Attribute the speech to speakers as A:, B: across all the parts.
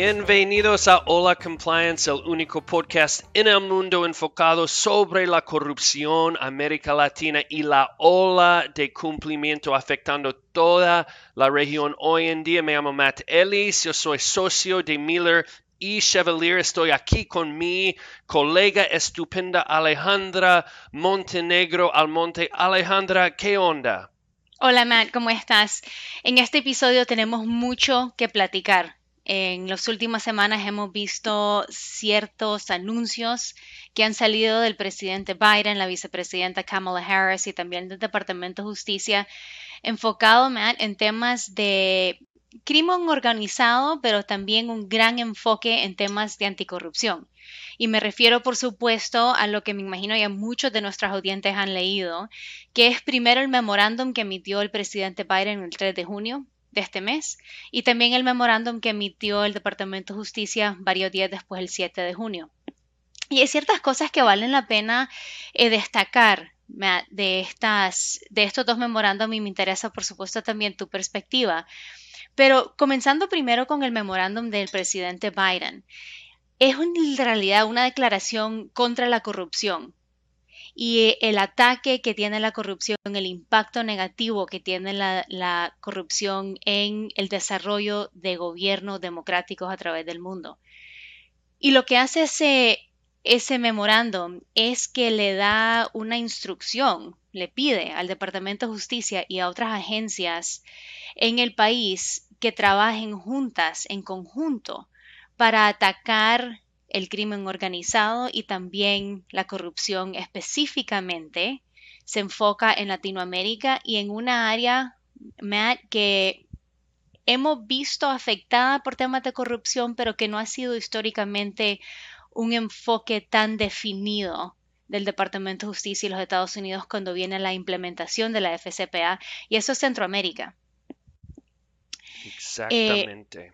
A: Bienvenidos a Hola Compliance, el único podcast en el mundo enfocado sobre la corrupción, América Latina y la ola de cumplimiento afectando toda la región hoy en día. Me llamo Matt Ellis, yo soy socio de Miller y Chevalier. Estoy aquí con mi colega estupenda Alejandra Montenegro Almonte. Alejandra, ¿qué onda?
B: Hola Matt, ¿cómo estás? En este episodio tenemos mucho que platicar. En las últimas semanas hemos visto ciertos anuncios que han salido del presidente Biden, la vicepresidenta Kamala Harris y también del Departamento de Justicia, enfocado, en temas de crimen organizado, pero también un gran enfoque en temas de anticorrupción. Y me refiero, por supuesto, a lo que me imagino ya muchos de nuestros audientes han leído, que es primero el memorándum que emitió el presidente Biden el 3 de junio este mes y también el memorándum que emitió el Departamento de Justicia varios días después, el 7 de junio. Y hay ciertas cosas que valen la pena eh, destacar de, estas, de estos dos memorándum y me interesa, por supuesto, también tu perspectiva. Pero comenzando primero con el memorándum del presidente Biden, es en realidad una declaración contra la corrupción y el ataque que tiene la corrupción, el impacto negativo que tiene la, corrupción en el desarrollo de gobiernos democráticos a través del mundo. Y lo que hace ese, ese memorándum es que le da una instrucción, le pide al Departamento de Justicia y a otras agencias en el país que trabajen juntas, en conjunto, para atacar el crimen organizado y también la corrupción específicamente se enfoca en Latinoamérica y en una área, que hemos visto afectada por temas de corrupción, pero que no ha sido históricamente un enfoque tan definido del Departamento de Justicia y los Estados Unidos cuando viene la implementación de la FCPA, y eso es Centroamérica.
A: Exactamente.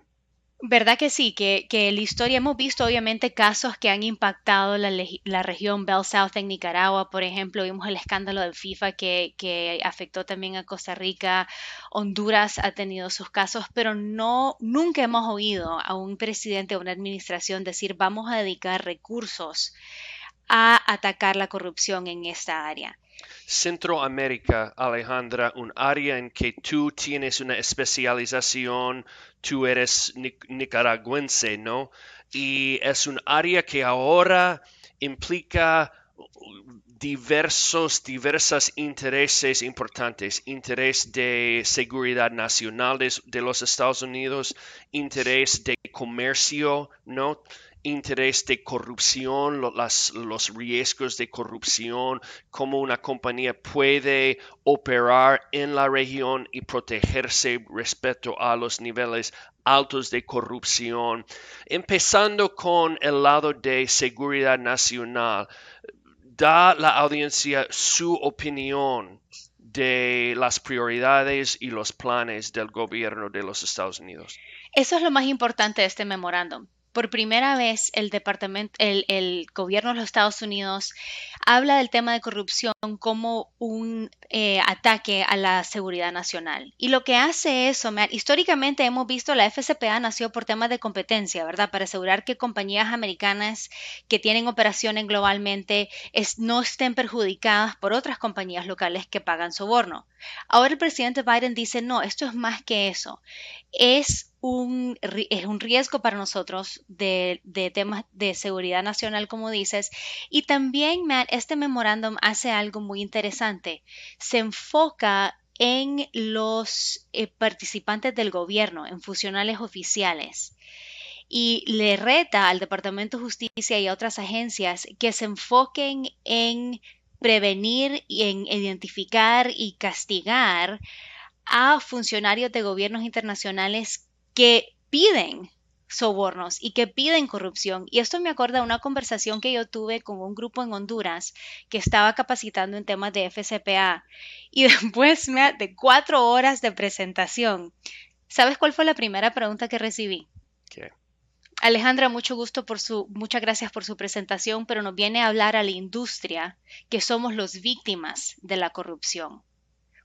B: ¿Verdad que sí? Que, que la historia hemos visto obviamente casos que han impactado la, región Bell South en Nicaragua, por ejemplo, vimos el escándalo de FIFA que, que, afectó también a Costa Rica, Honduras ha tenido sus casos, pero no, nunca hemos oído a un presidente o una administración decir vamos a dedicar recursos a atacar la corrupción en esta área.
A: Centroamérica, Alejandra, un área en que tú tienes una especialización, tú eres nicaragüense, ¿no? Y es un área que ahora implica diversos, diversos intereses importantes, interés de seguridad nacional de, de los Estados Unidos, interés de comercio, ¿no? Interés de corrupción, los riesgos de corrupción, cómo una compañía puede operar en la región y protegerse respecto a los niveles altos de corrupción. Empezando con el lado de seguridad nacional, da la audiencia su opinión de las prioridades y los planes del gobierno de los Estados Unidos.
B: Eso es lo más importante de este memorándum por primera vez el departamento, el, gobierno de los Estados Unidos habla del tema de corrupción como un eh, ataque a la seguridad nacional. Y lo que hace eso, históricamente hemos visto la FCPA nació por temas de competencia, ¿verdad? Para asegurar que compañías americanas que tienen operaciones globalmente no estén perjudicadas por otras compañías locales que pagan soborno. Ahora el presidente Biden dice, no, esto es más que eso. Es es un riesgo para nosotros de, temas de seguridad nacional, como dices. Y también, Matt, este memorándum hace algo muy interesante. Se enfoca en los eh, participantes del gobierno, en funcionales oficiales. Y le reta al Departamento de Justicia y a otras agencias que se enfoquen en prevenir y en identificar y castigar a funcionarios de gobiernos internacionales que piden sobornos y que piden corrupción. Y esto me acuerda de una conversación que yo tuve con un grupo en Honduras que estaba capacitando en temas de FCPA. Y después de cuatro horas de presentación, ¿sabes cuál fue la primera pregunta que recibí? ¿Qué? Alejandra, mucho gusto por su, muchas gracias por su presentación, pero nos viene a hablar a la industria que somos los víctimas de la corrupción.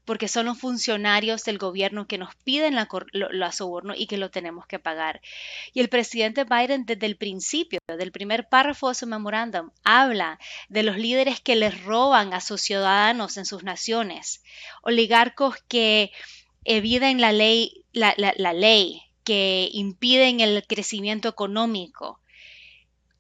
B: Porque son los funcionarios del gobierno que nos piden la, la soborno y que lo tenemos que pagar. Y el presidente Biden desde el principio, del primer párrafo de su memorándum, habla de los líderes que les roban a sus ciudadanos en sus naciones, oligarcos que eviten la ley, la, la ley, que impiden el crecimiento económico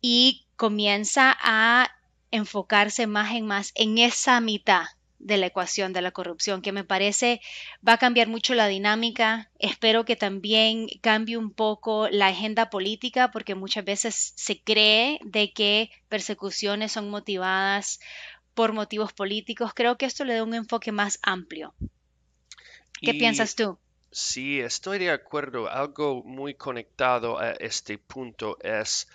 B: y comienza a enfocarse más en más en esa mitad de la ecuación de la corrupción, que me parece va a cambiar mucho la dinámica. Espero que también cambie un poco la agenda política, porque muchas veces se cree de que persecuciones son motivadas por motivos políticos. Creo que esto le da un enfoque más amplio. ¿Qué piensas tú?
A: Sí, estoy de acuerdo. Algo muy conectado a este punto es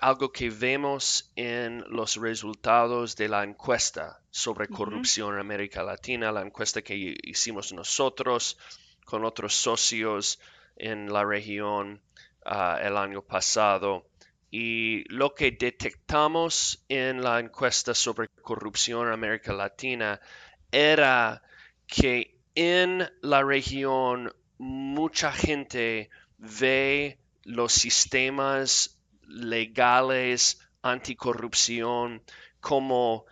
A: algo que vemos en los resultados de la encuesta sobre corrupción en América Latina, la encuesta que hicimos nosotros con otros socios en la región ah, el año pasado. Y lo que detectamos en la encuesta sobre corrupción en América Latina era que en la región mucha gente ve los sistemas legales anticorrupción como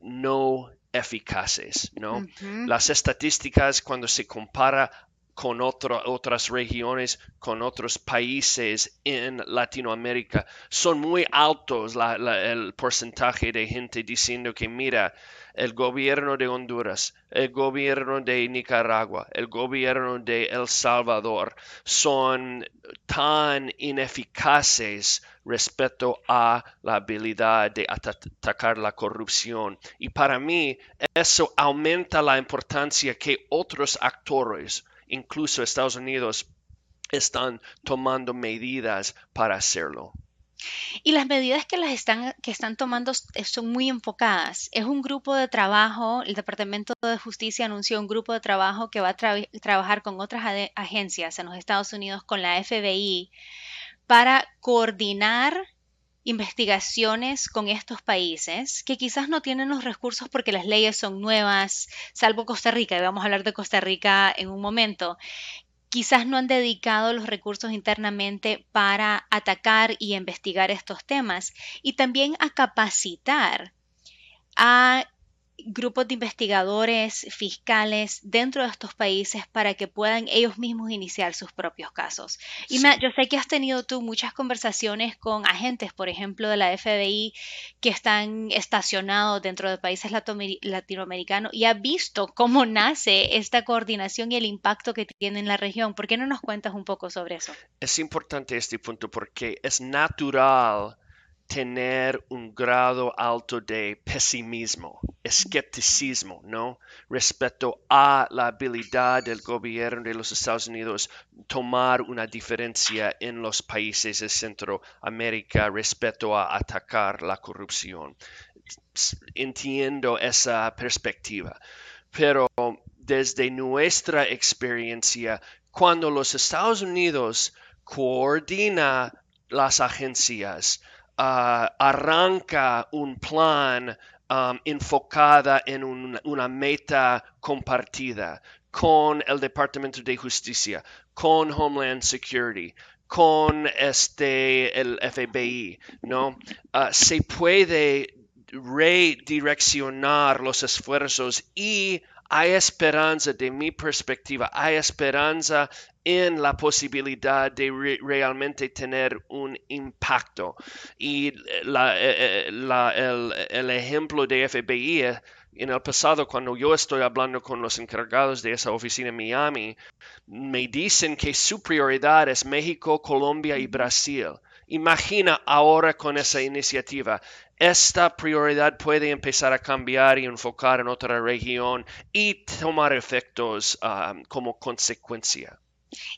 A: no eficaces, ¿no? Las estadísticas cuando se compara con otras regiones, con otros países en Latinoamérica, son muy altos el porcentaje de gente diciendo que mira, el gobierno de Honduras, el gobierno de Nicaragua, el gobierno de El Salvador son tan ineficaces respecto a la habilidad de atacar la corrupción. Y para mí eso aumenta la importancia que otros actores, incluso Estados Unidos, están tomando medidas para hacerlo.
B: Y las medidas que las están, que están tomando son muy enfocadas. Es un grupo de trabajo, el Departamento de Justicia anunció un grupo de trabajo que va a trabajar con otras agencias en los Estados Unidos, con la FBI, para coordinar investigaciones con estos países que quizás no tienen los recursos porque las leyes son nuevas, salvo Costa Rica, y vamos a hablar de Costa Rica en un momento, quizás no han dedicado los recursos internamente para atacar y investigar estos temas y también a capacitar a grupos de investigadores fiscales dentro de estos países para que puedan ellos mismos iniciar sus propios casos. Y yo sé que has tenido tú muchas conversaciones con agentes, por ejemplo, de la FBI que están estacionados dentro de países latinoamericanos y has visto cómo nace esta coordinación y el impacto que tiene en la región. ¿Por qué no nos cuentas un poco sobre eso?
A: Es importante este punto porque es natural tener un grado alto de pesimismo, escepticismo, ¿no? Respecto a la habilidad del gobierno de los Estados Unidos tomar una diferencia en los países de Centroamérica respecto a atacar la corrupción. Entiendo esa perspectiva, pero desde nuestra experiencia, cuando los Estados Unidos coordina las agencias, arranca un plan um, enfocada en una meta compartida con el Departamento de Justicia, con Homeland Security, con este el FBI, ¿no? Ah, se puede redireccionar los esfuerzos y hay esperanza de mi perspectiva, hay esperanza en la posibilidad de realmente tener un impacto. Y la, eh, eh, el, ejemplo de FBI eh, en el pasado, cuando yo estoy hablando con los encargados de esa oficina en Miami, me dicen que su prioridad es México, Colombia y Brasil. Imagina ahora con esa iniciativa esta prioridad puede empezar a cambiar y enfocar en otra región y tomar efectos um, como consecuencia.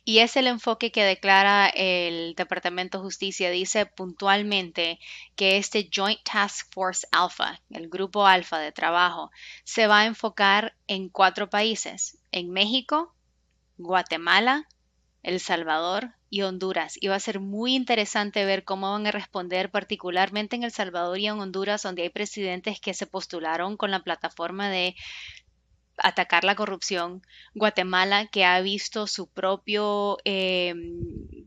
B: Y es el enfoque que declara el Departamento de Justicia. Dice puntualmente que este Joint Task Force Alpha, el grupo alfa de trabajo, se va a enfocar en cuatro países, en México, Guatemala, El Salvador y Honduras. Y va a ser muy interesante ver cómo van a responder, particularmente en El Salvador y en Honduras, donde hay presidentes que se postularon con la plataforma de atacar la corrupción, Guatemala que ha visto su propio eh,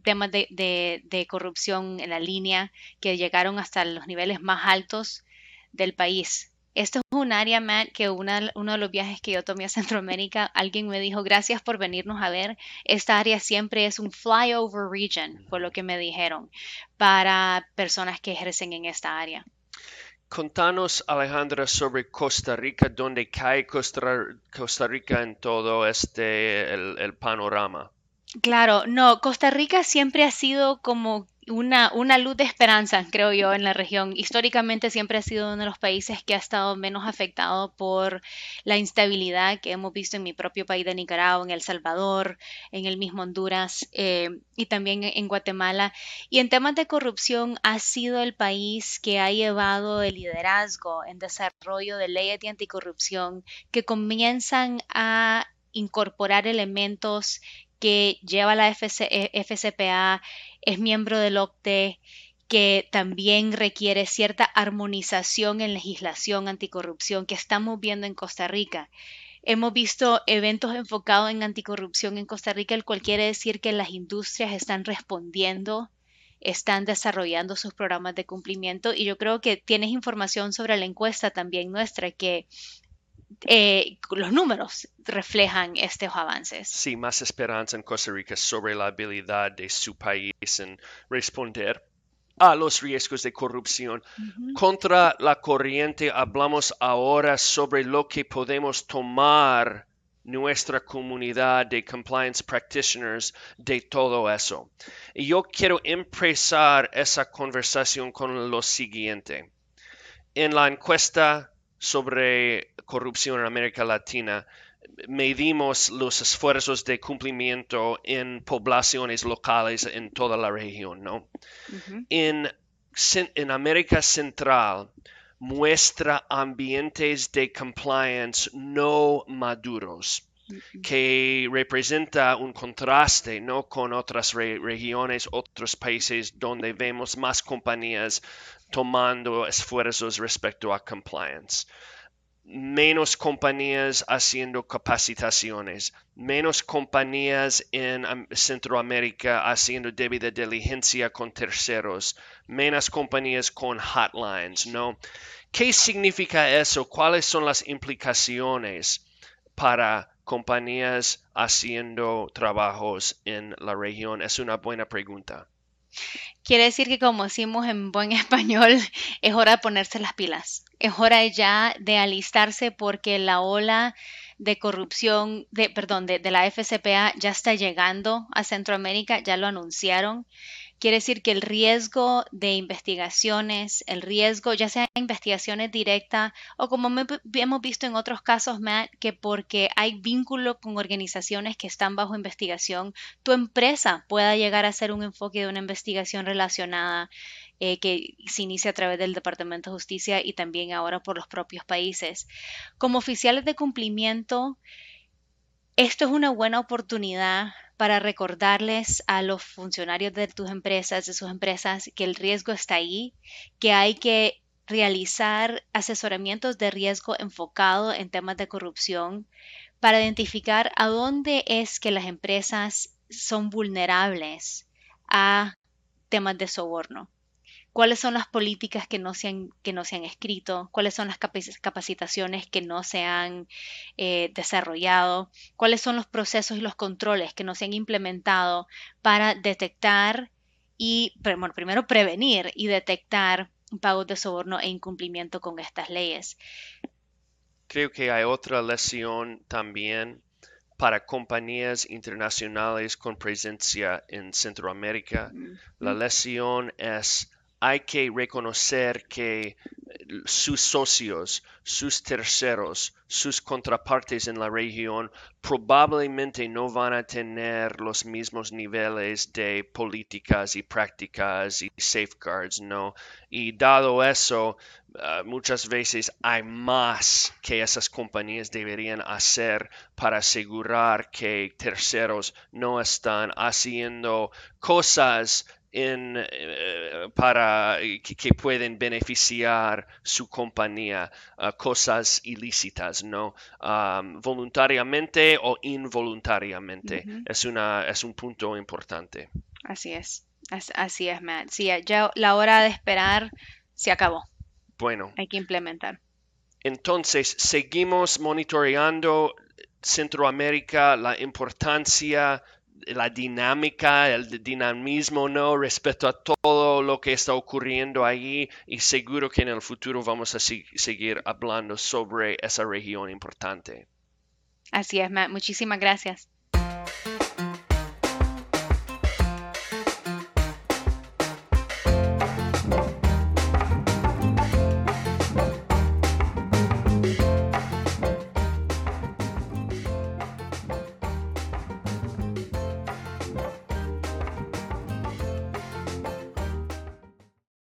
B: tema de, corrupción en la línea que llegaron hasta los niveles más altos del país. Esto es un área, Matt, que uno de los viajes que yo tomé a Centroamérica, alguien me dijo, gracias por venirnos a ver. Esta área siempre es un flyover region, por lo que me dijeron, para personas que ejercen en esta área.
A: Contanos, Alejandra, sobre Costa Rica, dónde cae Costa, Rica en todo este el panorama.
B: Claro, no, Costa Rica siempre ha sido como una, una luz de esperanza, creo yo, en la región. Históricamente siempre ha sido uno de los países que ha estado menos afectado por la instabilidad que hemos visto en mi propio país de Nicaragua, en El Salvador, en el mismo Honduras eh, y también en Guatemala. Y en temas de corrupción ha sido el país que ha llevado el liderazgo en desarrollo de leyes de anticorrupción que comienzan a incorporar elementos que lleva la FCPA, eh, es miembro del OCTE, que también requiere cierta armonización en legislación anticorrupción que estamos viendo en Costa Rica. Hemos visto eventos enfocados en anticorrupción en Costa Rica, el cual quiere decir que las industrias están respondiendo, están desarrollando sus programas de cumplimiento y yo creo que tienes información sobre la encuesta también nuestra que eh, los números reflejan estos avances.
A: Sí, más esperanza en Costa Rica sobre la habilidad de su país en responder a los riesgos de corrupción. Contra la corriente hablamos ahora sobre lo que podemos tomar nuestra comunidad de compliance practitioners de todo eso. Y yo quiero empezar esa conversación con lo siguiente. En la encuesta sobre corrupción en América Latina, medimos los esfuerzos de cumplimiento en poblaciones locales en toda la región, ¿no? en, en América Central muestra ambientes de compliance no maduros que representa un contraste ¿no? con otras regiones, otros países donde vemos más compañías tomando esfuerzos respecto a compliance. Menos compañías haciendo capacitaciones, menos compañías en Centroamérica haciendo debida diligencia con terceros, menos compañías con hotlines, ¿no? ¿Qué significa eso? ¿Cuáles son las implicaciones para compañías haciendo trabajos en la región? Es una buena pregunta.
B: Quiere decir que como decimos en buen español, es hora de ponerse las pilas. Es hora ya de alistarse porque la ola de corrupción, de, perdón, de, la FCPA ya está llegando a Centroamérica, ya lo anunciaron. Quiere decir que el riesgo de investigaciones, el riesgo, ya sea investigaciones directas o como hemos visto en otros casos, Matt, que porque hay vínculo con organizaciones que están bajo investigación, tu empresa pueda llegar a ser un enfoque de una investigación relacionada eh, que se inicia a través del Departamento de Justicia y también ahora por los propios países. Como oficiales de cumplimiento, esto es una buena oportunidad para recordarles a los funcionarios de tus empresas, de sus empresas, que el riesgo está ahí, que hay que realizar asesoramientos de riesgo enfocado en temas de corrupción para identificar a dónde es que las empresas son vulnerables a temas de soborno cuáles son las políticas que no se han, que no se han escrito, cuáles son las capacitaciones que no se han eh, desarrollado, cuáles son los procesos y los controles que no se han implementado para detectar y, bueno, primero prevenir y detectar pagos de soborno e incumplimiento con estas leyes.
A: Creo que hay otra lesión también para compañías internacionales con presencia en Centroamérica. La lesión es hay que reconocer que sus socios, sus terceros, sus contrapartes en la región probablemente no van a tener los mismos niveles de políticas y prácticas y safeguards, ¿no? Y dado eso, ah, muchas veces hay más que esas compañías deberían hacer para asegurar que terceros no están haciendo cosas en, eh, para que, que pueden beneficiar su compañía, uh, cosas ilícitas, ¿no? Um, voluntariamente o involuntariamente. Es, una, es un punto importante.
B: Así es, as- así es, Matt. Sí, ya la hora de esperar se acabó.
A: Bueno,
B: Hay que implementar.
A: entonces seguimos monitoreando Centroamérica, la importancia, la dinámica, el dinamismo, ¿no? Respecto a todo lo que está ocurriendo allí y seguro que en el futuro vamos a seguir hablando sobre esa región importante.
B: Así es, Matt. Muchísimas gracias.